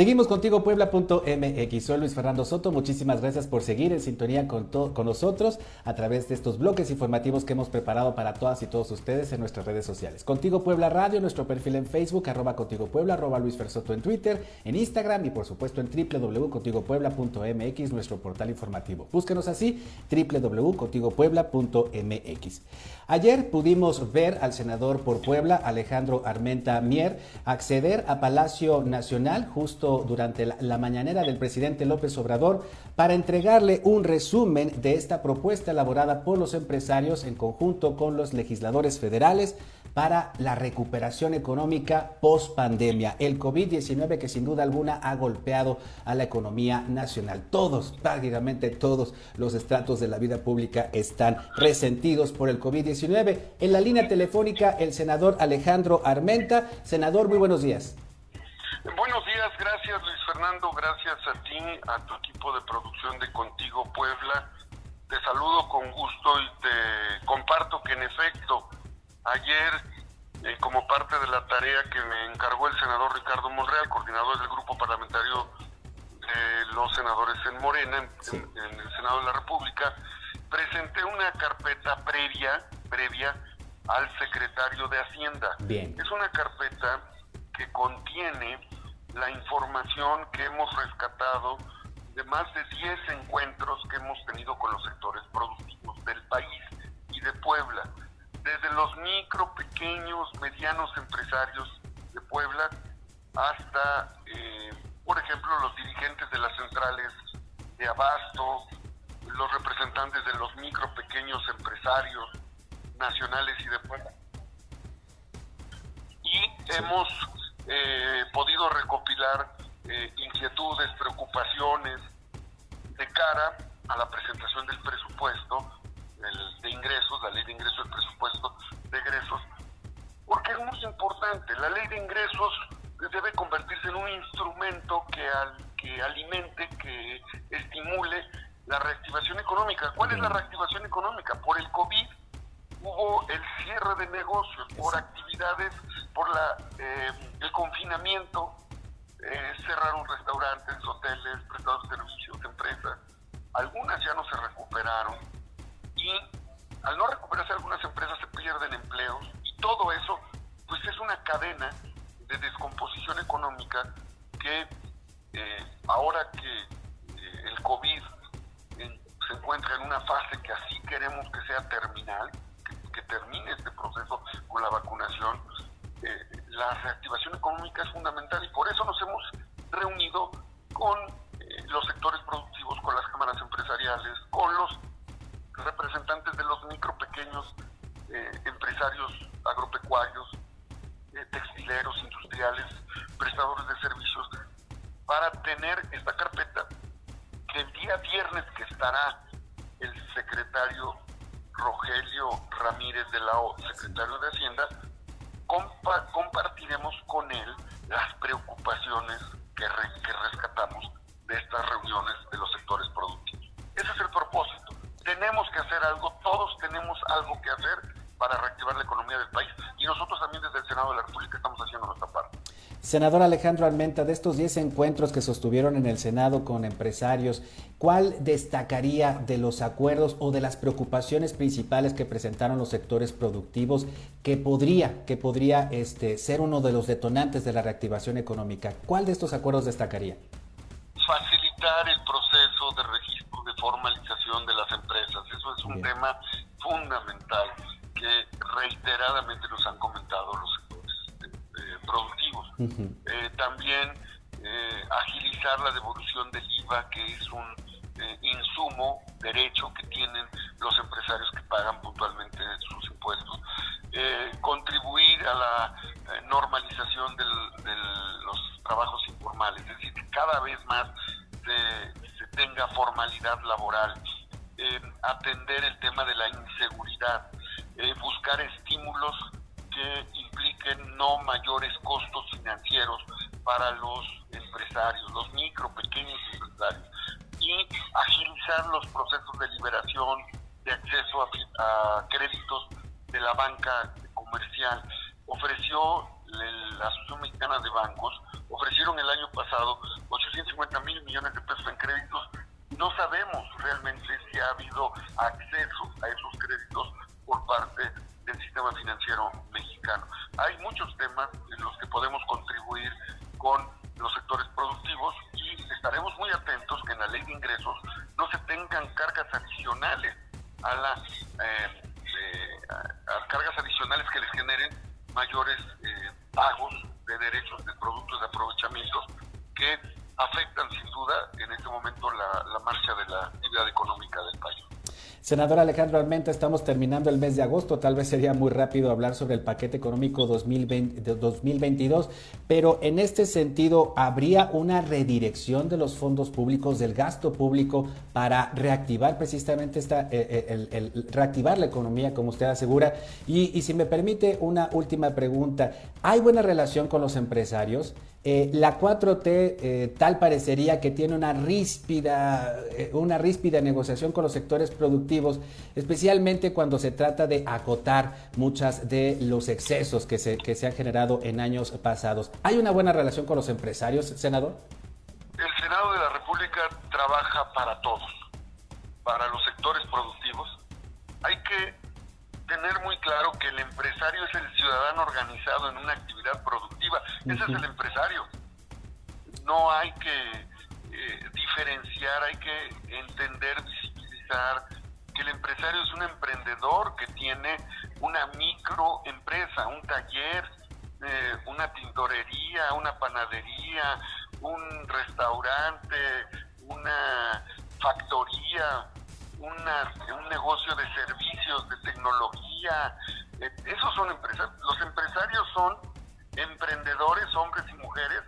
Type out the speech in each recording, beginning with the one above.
Seguimos contigo puebla.mx. Soy Luis Fernando Soto. Muchísimas gracias por seguir en sintonía con, con nosotros a través de estos bloques informativos que hemos preparado para todas y todos ustedes en nuestras redes sociales. Contigo Puebla Radio, nuestro perfil en Facebook, arroba Contigo Puebla, arroba Luis Fersoto en Twitter, en Instagram y por supuesto en www.contigopuebla.mx, nuestro portal informativo. Búsquenos así, www.contigopuebla.mx. Ayer pudimos ver al senador por Puebla, Alejandro Armenta Mier, acceder a Palacio Nacional justo durante la, mañanera del presidente López Obrador para entregarle un resumen de esta propuesta elaborada por los empresarios en conjunto con los legisladores federales para la recuperación económica post pandemia. El COVID-19 que sin duda alguna ha golpeado a la economía nacional. Todos, prácticamente todos los estratos de la vida pública están resentidos por el COVID-19. En la línea telefónica, el senador Alejandro Armenta. Senador, muy buenos días. Buenos días, gracias Luis Fernando, gracias a ti, a tu equipo de producción de Contigo Puebla. Te saludo con gusto y te comparto que en efecto, ayer, eh, como parte de la tarea que me encargó el senador Ricardo Monreal, coordinador del grupo parlamentario de los senadores en Morena, en, en el Senado de la República, presenté una carpeta previa, previa al secretario de Hacienda. Bien. Es una carpeta que contiene la información que hemos rescatado de más de 10 encuentros que hemos tenido con los sectores productivos del país y de Puebla, desde los micro, pequeños, medianos empresarios de Puebla hasta, eh, por ejemplo, los dirigentes de las centrales de abasto, los representantes de los micro, pequeños empresarios nacionales y de Puebla. Y hemos eh, podido recopilar eh, inquietudes, preocupaciones de cara a la presentación del presupuesto el, de ingresos, la ley de ingresos, el presupuesto de ingresos, porque es muy importante. La ley de ingresos debe convertirse en un instrumento que, al, que alimente, que estimule la reactivación económica. ¿Cuál es la reactivación económica? Por el COVID hubo el cierre de negocios, por actividades, por la, eh, el confinamiento, eh, cerraron restaurantes, hoteles, prestados de servicios, empresas. Algunas ya no se recuperaron y al no recuperarse algunas empresas se pierden empleos y todo eso pues es una cadena de descomposición económica que eh, ahora que el COVID se encuentra en una fase que así queremos que sea terminal, que termine este proceso con la vacunación, eh, la reactivación económica es fundamental para tener esta carpeta que el día viernes que estará el secretario Rogelio Ramírez de la O, secretario de Hacienda, compartiremos con él las preocupaciones que, que rescatamos de estas reuniones de los sectores productivos. Ese es el propósito. Tenemos que hacer algo, todos tenemos algo que hacer para reactivar la economía del país y nosotros también desde el Senado de la República estamos haciendo nuestra parte. Senador Alejandro Almenta, de estos 10 encuentros que sostuvieron en el Senado con empresarios, ¿cuál destacaría de los acuerdos o de las preocupaciones principales que presentaron los sectores productivos que podría, que podría este, ser uno de los detonantes de la reactivación económica? ¿Cuál de estos acuerdos destacaría? Facilitar el proceso de registro, de formalización de las empresas. Eso es un tema fundamental que reiteradamente nos han comentado los productivos. Eh, también eh, agilizar la devolución del IVA, que es un eh, insumo, derecho que tienen los empresarios que pagan puntualmente sus impuestos. contribuir a la normalización de los trabajos informales, es decir, que cada vez más se, se tenga formalidad laboral. atender el tema de la inseguridad, no mayores costos financieros para los empresarios, los micro, pequeños empresarios, y agilizar los procesos de liberación, de acceso a, créditos de la banca comercial. Ofreció la Asociación Mexicana de Bancos, ofrecieron el año pasado 850 mil millones de pesos en créditos. No sabemos realmente si ha habido acceso a esos cargas adicionales que les generen mayores eh, pagos de derechos de productos de aprovechamiento que afectan sin duda en este momento la marcha de la actividad económica del país. Senador Alejandro Almenta, estamos terminando el mes de agosto, tal vez sería muy rápido hablar sobre el paquete económico 2020, 2022, pero en este sentido, ¿habría una redirección de los fondos públicos, del gasto público, para reactivar precisamente esta, eh, eh, reactivar la economía, como usted asegura? Y si me permite una última pregunta, ¿hay buena relación con los empresarios? Eh, la 4T eh, tal parecería que tiene una ríspida, eh, una ríspida negociación con los sectores productivos, especialmente cuando se trata de acotar muchas de los excesos que se, que se han generado en años pasados. ¿Hay una buena relación con los empresarios, senador? El Senado de la República trabaja para todos, para los sectores productivos. Hay que tener muy claro que el empresario es el ciudadano organizado en una actividad productiva. Ese es el empresario. No hay que eh, diferenciar, hay que entender, visibilizar que el empresario es un emprendedor que tiene una microempresa, un taller, eh, una tintorería, una panadería, un restaurante, una factoría, un negocio de servicios, de tecnología. Eh, esos son empresas. Los empresarios son emprendedores, hombres y mujeres,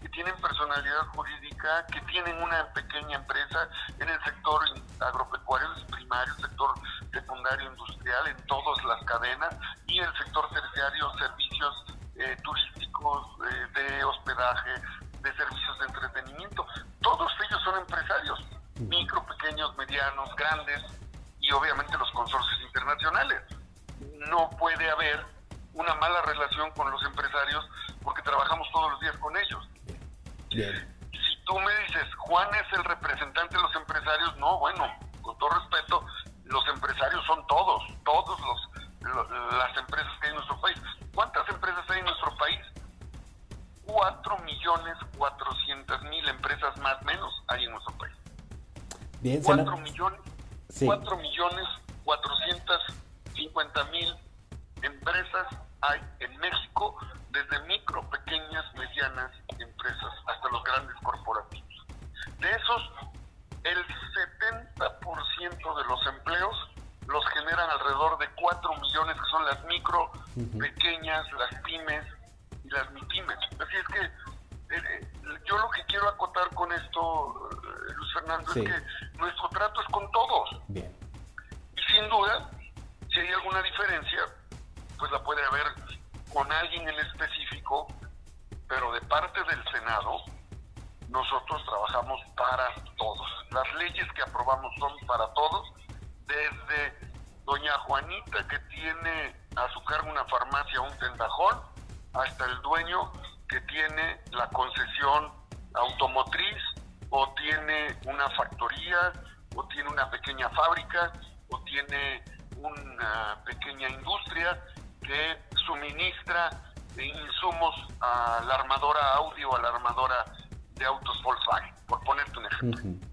que tienen personalidad jurídica, que tienen una pequeña empresa en el sector agropecuario primario, sector secundario industrial, en todas las cadenas, y el sector terciario, servicios eh, turísticos, eh, de hospedaje, de servicios de entretenimiento. Todos ellos son empresarios micro, pequeños, medianos, grandes y obviamente los Juan es el representante de los empresarios, no, bueno, con todo respeto, los empresarios son todos, todos los, las empresas que hay en nuestro país. ¿Cuántas empresas hay en nuestro país? 4 millones 400 mil empresas más menos hay en nuestro país. Bien, 4 millones, 4 millones 450 mil empresas hay Es que nuestro trato es con todos. Bien. Y sin duda, si hay alguna diferencia, pues la puede haber con alguien en específico, pero de parte del Senado, nosotros trabajamos para todos. Las leyes que aprobamos son para todos, desde doña Juanita que tiene a su cargo una farmacia, un tendajón, hasta el dueño que tiene la concesión automotriz o tiene una factoría o tiene una pequeña fábrica o tiene una pequeña industria que suministra insumos a la armadora audio, a la armadora de autos Volkswagen, por ponerte un ejemplo.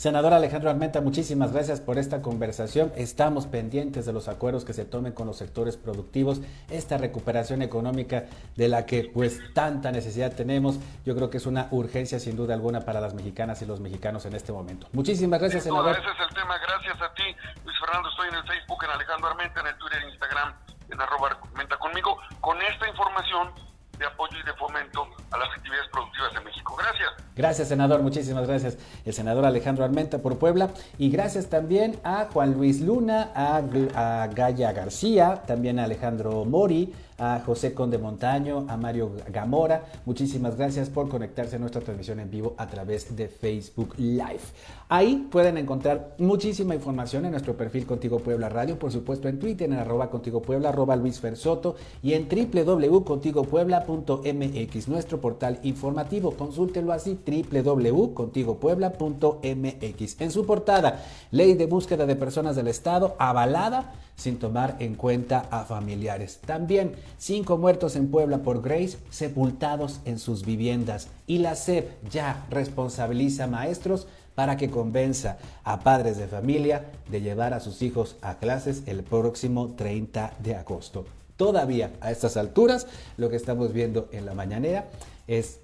Senador Alejandro Armenta, muchísimas gracias por esta conversación. Estamos pendientes de los acuerdos que se tomen con los sectores productivos, esta recuperación económica de la que pues tanta necesidad tenemos. Yo creo que es una urgencia sin duda alguna para las mexicanas y los mexicanos en este momento. Muchísimas gracias, senador. Ese es el tema. Gracias a ti, Luis Fernando. Estoy en el Facebook, en Alejandro Armenta, en el Twitter, en Instagram, en arroba Armenta conmigo. Con esta información de apoyo y de fomento a las actividades productivas de México. Gracias. Gracias, senador. Muchísimas gracias. El senador Alejandro Armenta por Puebla. Y gracias también a Juan Luis Luna, a, a Gaya García, también a Alejandro Mori, a José Conde Montaño, a Mario Gamora. Muchísimas gracias por conectarse a nuestra transmisión en vivo a través de Facebook Live. Ahí pueden encontrar muchísima información en nuestro perfil Contigo Puebla Radio, por supuesto en Twitter en arroba Contigo Puebla, arroba Luis Fersoto y en www.contigopuebla.mx, portal informativo. Consúltelo así, www.contigopuebla.mx. En su portada, Ley de Búsqueda de Personas del Estado, avalada sin tomar en cuenta a familiares. También cinco muertos en Puebla por Grace, sepultados en sus viviendas. Y la SEP ya responsabiliza a maestros para que convenza a padres de familia de llevar a sus hijos a clases el próximo 30 de agosto. Todavía a estas alturas, lo que estamos viendo en la mañanera es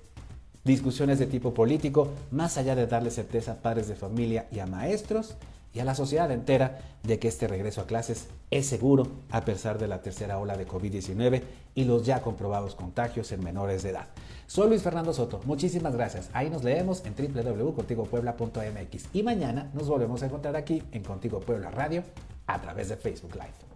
discusiones de tipo político, más allá de darle certeza a padres de familia y a maestros, y a la sociedad entera de que este regreso a clases es seguro a pesar de la tercera ola de COVID-19 y los ya comprobados contagios en menores de edad. Soy Luis Fernando Soto, muchísimas gracias. Ahí nos leemos en www.contigopuebla.mx y mañana nos volvemos a encontrar aquí en Contigo Puebla Radio a través de Facebook Live.